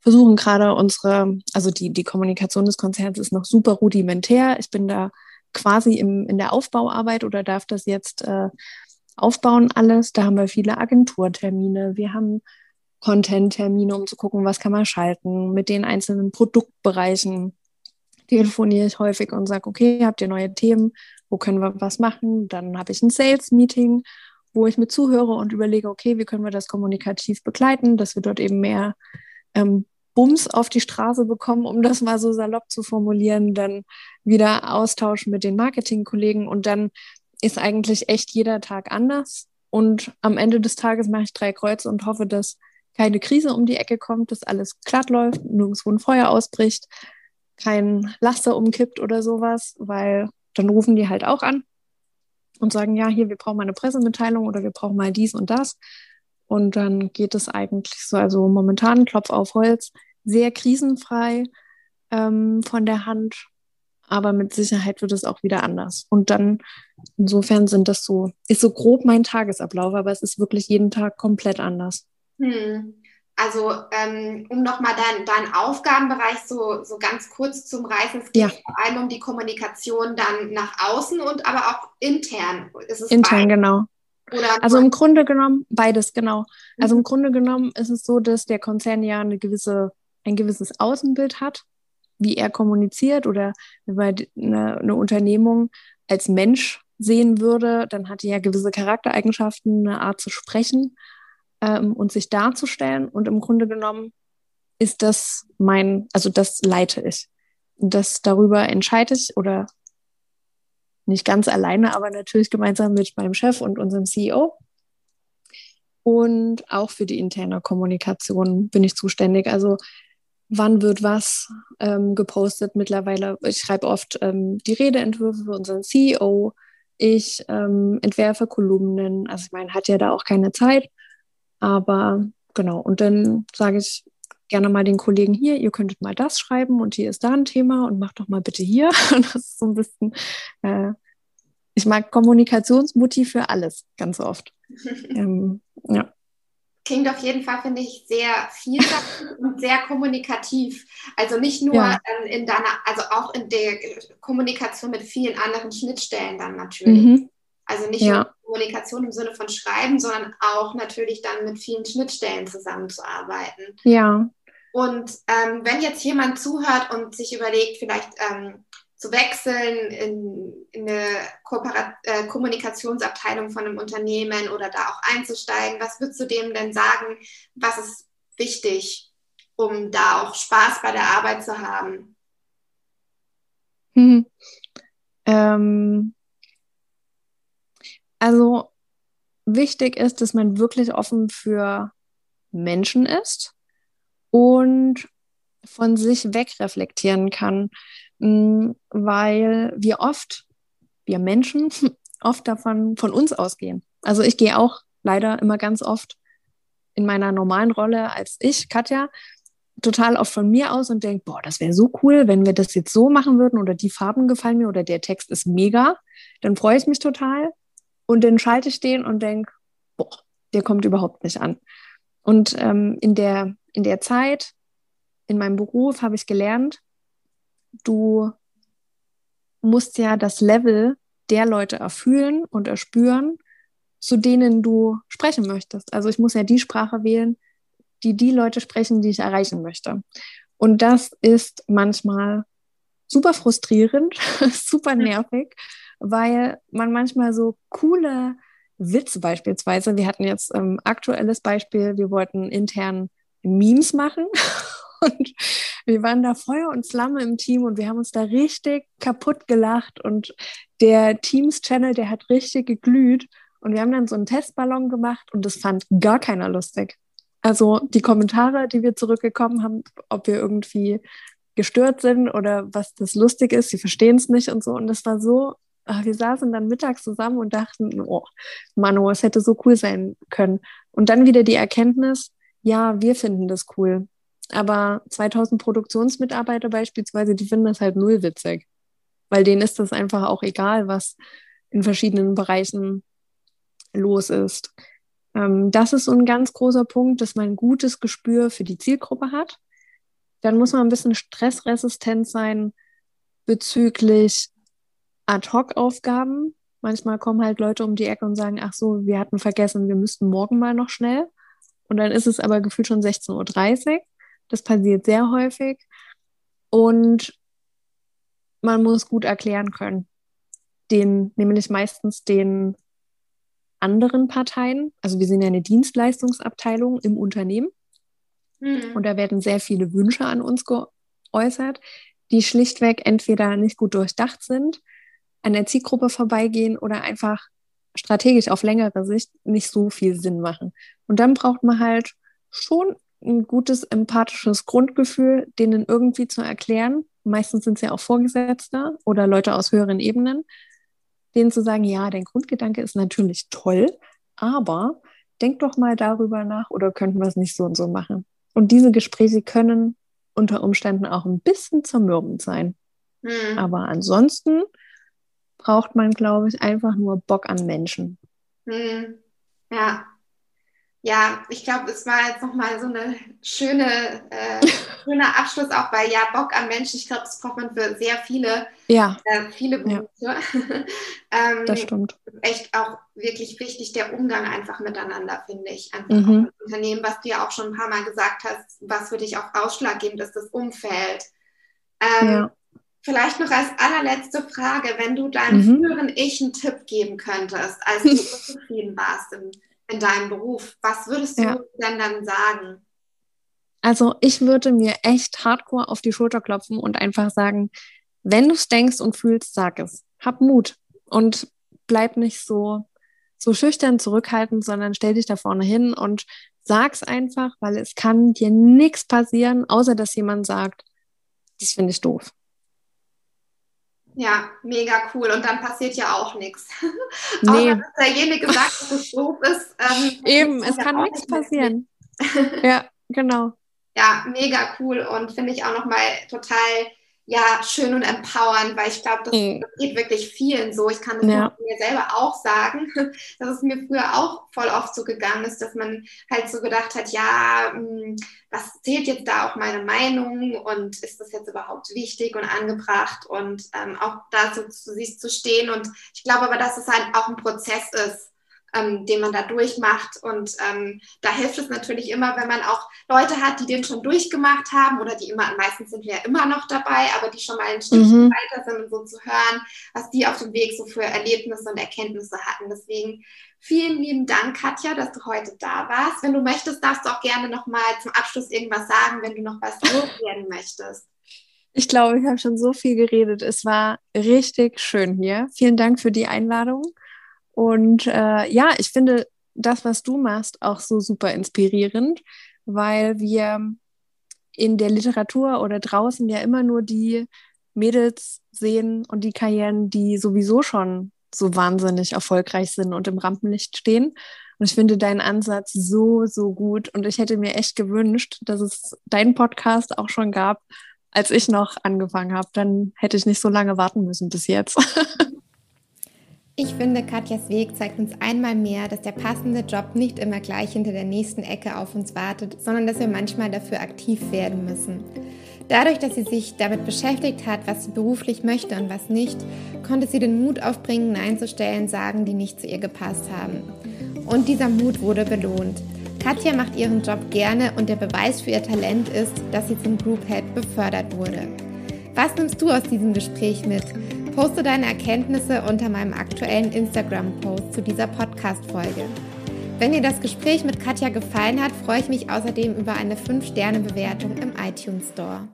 versuchen gerade unsere, also die, die Kommunikation des Konzerns ist noch super rudimentär. Ich bin da quasi im, in der Aufbauarbeit oder darf das jetzt äh, aufbauen alles. Da haben wir viele Agenturtermine. Wir haben Content-Termine, um zu gucken, was kann man schalten. Mit den einzelnen Produktbereichen telefoniere ich häufig und sage, okay, habt ihr neue Themen? Wo können wir was machen. Dann habe ich ein Sales-Meeting, wo ich mit zuhöre und überlege, okay, wie können wir das kommunikativ begleiten, dass wir dort eben mehr ähm, Bums auf die Straße bekommen, um das mal so salopp zu formulieren, dann wieder austauschen mit den Marketingkollegen und dann ist eigentlich echt jeder Tag anders. Und am Ende des Tages mache ich drei Kreuze und hoffe, dass keine Krise um die Ecke kommt, dass alles glatt läuft, nirgendwo ein Feuer ausbricht, kein Laster umkippt oder sowas, weil dann rufen die halt auch an und sagen, ja, hier, wir brauchen mal eine Pressemitteilung oder wir brauchen mal dies und das. Und dann geht es eigentlich so, also momentan Klopf auf Holz, sehr krisenfrei ähm, von der Hand, aber mit Sicherheit wird es auch wieder anders. Und dann, insofern sind das so, ist so grob mein Tagesablauf, aber es ist wirklich jeden Tag komplett anders. Hm. Also um um nochmal deinen dein Aufgabenbereich so, so ganz kurz zum Reißen. Es geht ja. vor allem um die Kommunikation dann nach außen und aber auch intern. intern, beides? genau. Oder also im Grunde genommen, beides, genau. Also mhm. im Grunde genommen ist es so, dass der Konzern ja eine gewisse, ein gewisses Außenbild hat, wie er kommuniziert oder wenn man eine, eine Unternehmung als Mensch sehen würde, dann hat er ja gewisse Charaktereigenschaften, eine Art zu sprechen ähm, und sich darzustellen. Und im Grunde genommen ist das mein, also das leite ich. Das darüber entscheide ich oder nicht ganz alleine, aber natürlich gemeinsam mit meinem Chef und unserem CEO. Und auch für die interne Kommunikation bin ich zuständig. Also wann wird was ähm, gepostet mittlerweile. Ich schreibe oft ähm, die Redeentwürfe für unseren CEO. Ich ähm, entwerfe Kolumnen. Also ich meine, hat ja da auch keine Zeit. Aber genau, und dann sage ich gerne mal den Kollegen hier, ihr könntet mal das schreiben und hier ist da ein Thema und macht doch mal bitte hier. [LAUGHS] Und das ist so ein bisschen, äh, ich mag Kommunikationsmotiv für alles, ganz oft. [LAUGHS] ähm, ja. Klingt auf jeden Fall, finde ich, sehr vielseitig [LAUGHS] und sehr kommunikativ. Also nicht nur ja. ähm, in deiner, also auch in der Kommunikation mit vielen anderen Schnittstellen dann natürlich. Mhm. Also nicht ja. Kommunikation im Sinne von Schreiben, sondern auch natürlich dann mit vielen Schnittstellen zusammenzuarbeiten. Ja. Und ähm, wenn jetzt jemand zuhört und sich überlegt, vielleicht ähm, zu wechseln in, in eine Kooperat äh, Kommunikationsabteilung von einem Unternehmen oder da auch einzusteigen, was würdest du dem denn sagen, was ist wichtig, um da auch Spaß bei der Arbeit zu haben? Hm. Ähm, also wichtig ist, dass man wirklich offen für Menschen ist und von sich wegreflektieren kann. Mm, weil wir oft, wir Menschen, [LAUGHS] oft davon von uns ausgehen. Also ich gehe auch leider immer ganz oft in meiner normalen Rolle als ich, Katja, total oft von mir aus und denke, boah, das wäre so cool, wenn wir das jetzt so machen würden oder die Farben gefallen mir oder der Text ist mega, dann freue ich mich total und dann schalte ich den und denke, boah, der kommt überhaupt nicht an. Und ähm, in, der, in der Zeit, in meinem Beruf habe ich gelernt, du musst ja das Level der Leute erfühlen und erspüren, zu denen du sprechen möchtest. Also ich muss ja die Sprache wählen, die die Leute sprechen, die ich erreichen möchte. Und das ist manchmal super frustrierend, [LAUGHS] super nervig, weil man manchmal so coole Witze beispielsweise, wir hatten jetzt ähm, aktuelles Beispiel, wir wollten intern Memes machen [LAUGHS] Und wir waren da Feuer und Flamme im Team und wir haben uns da richtig kaputt gelacht. Und der Teams-Channel, der hat richtig geglüht. Und wir haben dann so einen Testballon gemacht und das fand gar keiner lustig. Also die Kommentare, die wir zurückgekommen haben, ob wir irgendwie gestört sind oder was das lustig ist, sie verstehen es nicht und so. Und das war so, wir saßen dann mittags zusammen und dachten, oh, Manu, es hätte so cool sein können. Und dann wieder die Erkenntnis, ja, wir finden das cool. Aber 2000 Produktionsmitarbeiter beispielsweise, die finden das halt null witzig, weil denen ist das einfach auch egal, was in verschiedenen Bereichen los ist. Ähm, das ist so ein ganz großer Punkt, dass man ein gutes Gespür für die Zielgruppe hat. Dann muss man ein bisschen stressresistent sein bezüglich Ad-Hoc-Aufgaben. Manchmal kommen halt Leute um die Ecke und sagen, ach so, wir hatten vergessen, wir müssten morgen mal noch schnell. Und dann ist es aber gefühlt schon 16.30 Uhr. Das passiert sehr häufig. Und man muss gut erklären können. Den, nämlich meistens den anderen Parteien. Also wir sind ja eine Dienstleistungsabteilung im Unternehmen. Mhm. Und da werden sehr viele Wünsche an uns geäußert, die schlichtweg entweder nicht gut durchdacht sind, an der Zielgruppe vorbeigehen oder einfach strategisch auf längere Sicht nicht so viel Sinn machen. Und dann braucht man halt schon ein gutes empathisches Grundgefühl, denen irgendwie zu erklären. Meistens sind es ja auch Vorgesetzte oder Leute aus höheren Ebenen, denen zu sagen, ja, dein Grundgedanke ist natürlich toll, aber denk doch mal darüber nach oder könnten wir es nicht so und so machen. Und diese Gespräche können unter Umständen auch ein bisschen zermürbend sein. Mhm. Aber ansonsten braucht man, glaube ich, einfach nur Bock an Menschen. Mhm. Ja, ja, ich glaube, es war jetzt nochmal so eine schöne, äh, [LAUGHS] schöner Abschluss auch bei Ja, Bock am Menschen. Ich glaube, das braucht man für sehr viele, ja. äh, viele Berufe. Ja. [LAUGHS] ähm, das stimmt. Echt auch wirklich wichtig, der Umgang einfach miteinander, finde ich. Einfach mhm. auch Unternehmen, was du ja auch schon ein paar Mal gesagt hast, was für dich auch ausschlaggebend ist, das Umfeld. Ähm, ja. Vielleicht noch als allerletzte Frage, wenn du deinem mhm. früheren Ich einen Tipp geben könntest, als du [LAUGHS] unzufrieden warst in, in, deinem Beruf, was würdest du ja. denn dann sagen? Also ich würde mir echt hardcore auf die Schulter klopfen und einfach sagen, wenn du es denkst und fühlst, sag es. Hab Mut und bleib nicht so, so schüchtern zurückhaltend, sondern stell dich da vorne hin und sag's einfach, weil es kann dir nichts passieren, außer dass jemand sagt, das finde ich doof. Ja, mega cool. Und dann passiert ja auch nichts. [LAUGHS] Nee. Außer dass derjenige sagt, dass es doof ist. Ähm, Eben, es kann nichts passieren. [LAUGHS] ja, genau. Ja, mega cool und finde ich auch nochmal total ja, schön und empowernd, weil ich glaube, das, mhm. das, geht wirklich vielen so. Ich kann das ja. mir selber auch sagen, [LAUGHS] dass es mir früher auch voll oft so gegangen ist, dass man halt so gedacht hat, ja, hm, was zählt jetzt da auch meine Meinung und ist das jetzt überhaupt wichtig und angebracht und ähm, auch da so zu sich zu stehen. Und ich glaube aber, dass es halt auch ein Prozess ist ähm, den man da durchmacht. Und ähm, da hilft es natürlich immer, wenn man auch Leute hat, die den schon durchgemacht haben oder die immer, meistens sind wir ja immer noch dabei, aber die schon mal ein Stückchen mhm. weiter sind und so zu hören, was die auf dem Weg so für Erlebnisse und Erkenntnisse hatten. Deswegen vielen lieben Dank, Katja, dass du heute da warst. Wenn du möchtest, darfst du auch gerne nochmal zum Abschluss irgendwas sagen, wenn du noch was loswerden möchtest. Ich glaube, ich habe schon so viel geredet. Es war richtig schön hier. Vielen Dank für die Einladung. Und äh, ja, ich finde das, was du machst, auch so super inspirierend, weil wir in der Literatur oder draußen ja immer nur die Mädels sehen und die Karrieren, die sowieso schon so wahnsinnig erfolgreich sind und im Rampenlicht stehen. Und ich finde deinen Ansatz so, so gut. Und ich hätte mir echt gewünscht, dass es deinen Podcast auch schon gab, als ich noch angefangen habe. Dann hätte ich nicht so lange warten müssen bis jetzt. [LAUGHS] Ich finde, Katjas Weg zeigt uns einmal mehr, dass der passende Job nicht immer gleich hinter der nächsten Ecke auf uns wartet, sondern dass wir manchmal dafür aktiv werden müssen. Dadurch, dass sie sich damit beschäftigt hat, was sie beruflich möchte und was nicht, konnte sie den Mut aufbringen, Nein zu stellen, sagen, die nicht zu ihr gepasst haben. Und dieser Mut wurde belohnt. Katja macht ihren Job gerne und der Beweis für ihr Talent ist, dass sie zum Group Head befördert wurde. Was nimmst du aus diesem Gespräch mit? Poste deine Erkenntnisse unter meinem aktuellen Instagram-Post zu dieser Podcast-Folge. Wenn dir das Gespräch mit Katja gefallen hat, freue ich mich außerdem über eine 5-Sterne-Bewertung im iTunes Store.